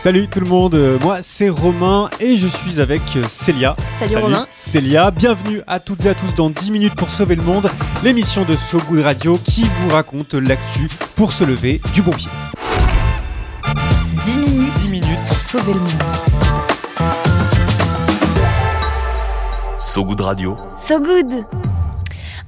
Salut tout le monde, euh, moi c'est Romain et je suis avec euh, Célia. Salut, Romain. Célia, bienvenue à toutes et à tous dans 10 minutes pour sauver le monde, l'émission de So Good Radio qui vous raconte l'actu pour se lever du bon pied. 10 minutes, 10 minutes pour sauver le monde. So Good Radio. So Good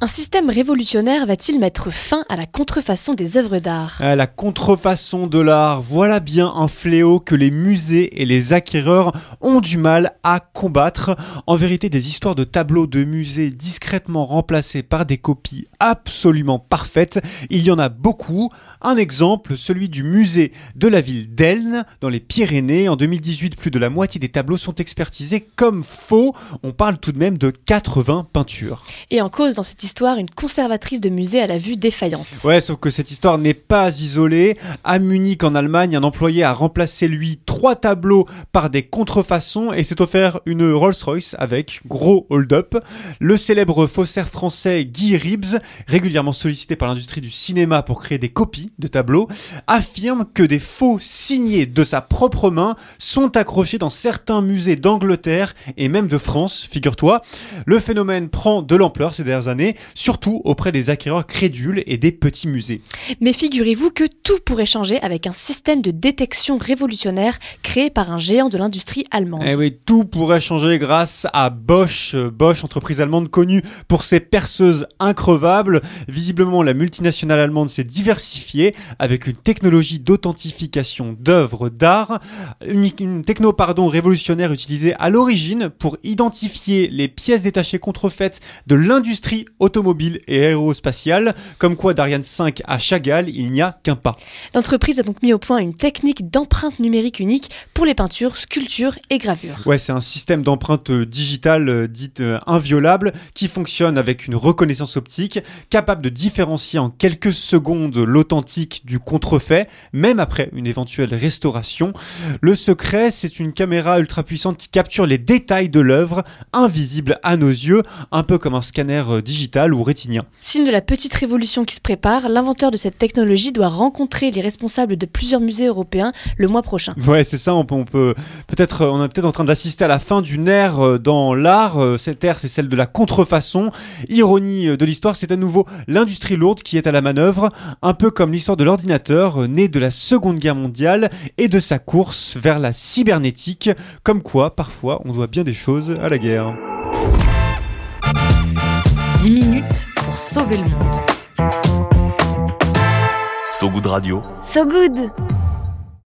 Un système révolutionnaire va-t-il mettre fin à la contrefaçon des œuvres d'art? La contrefaçon de l'art, voilà bien un fléau que les musées et les acquéreurs ont du mal à combattre. En vérité, des histoires de tableaux de musées discrètement remplacés par des copies absolument parfaites, il y en a beaucoup. Un exemple, celui du musée de la ville d'Elne, dans les Pyrénées. En 2018, plus de la moitié des tableaux sont expertisés comme faux. On parle tout de même de 80 peintures. Et en cause dans cette histoire, une conservatrice de musée à la vue défaillante. Ouais, sauf que cette histoire n'est pas isolée. À Munich, en Allemagne, un employé a remplacé, lui, trois tableaux par des contrefaçons et s'est offert une Rolls-Royce avec gros hold-up. Le célèbre faussaire français Guy Ribs, régulièrement sollicité par l'industrie du cinéma pour créer des copies de tableaux, affirme que des faux signés de sa propre main sont accrochés dans certains musées d'Angleterre et même de France, figure-toi. Le phénomène prend de l'ampleur ces dernières années, surtout auprès des acquéreurs crédules et des petits musées. Mais figurez-vous que tout pourrait changer avec un système de détection révolutionnaire créé par un géant de l'industrie allemande. Eh oui, tout pourrait changer grâce à Bosch. Euh, Bosch, entreprise allemande connue pour ses perceuses increvables. Visiblement, la multinationale allemande s'est diversifiée avec une technologie d'authentification d'œuvres d'art. Une, une techno, pardon, révolutionnaire utilisée à l'origine pour identifier les pièces détachées contrefaites de l'industrie automobile et aérospatiale. Comme quoi, d'Ariane 5 à Chagall, il n'y a qu'un pas. L'entreprise a donc mis au point une technique d'empreinte numérique unique pour les peintures, sculptures et gravures. Ouais, c'est un système d'empreinte euh, digitale euh, dite euh, inviolable qui fonctionne avec une reconnaissance optique capable de différencier en quelques secondes l'authentique du contrefait, même après une éventuelle restauration. Le secret, c'est une caméra ultra puissante qui capture les détails de l'œuvre, invisible à nos yeux, un peu comme un scanner euh, ou rétinien. Signe de la petite révolution qui se prépare, l'inventeur de cette technologie doit rencontrer les responsables de plusieurs musées européens le mois prochain. Ouais, c'est ça. On peut, on peut peut-être, euh, on est peut-être en train d'assister à la fin d'une ère euh, dans l'art. Euh, Cette ère, c'est celle de la contrefaçon. Ironie de l'histoire, c'est à nouveau l'industrie lourde qui est à la manœuvre, un peu comme l'histoire de l'ordinateur, né de la Seconde Guerre mondiale et de sa course vers la cybernétique. Comme quoi, parfois, on doit bien des choses à la guerre. 10 minutes pour sauver le monde. So Good Radio. So Good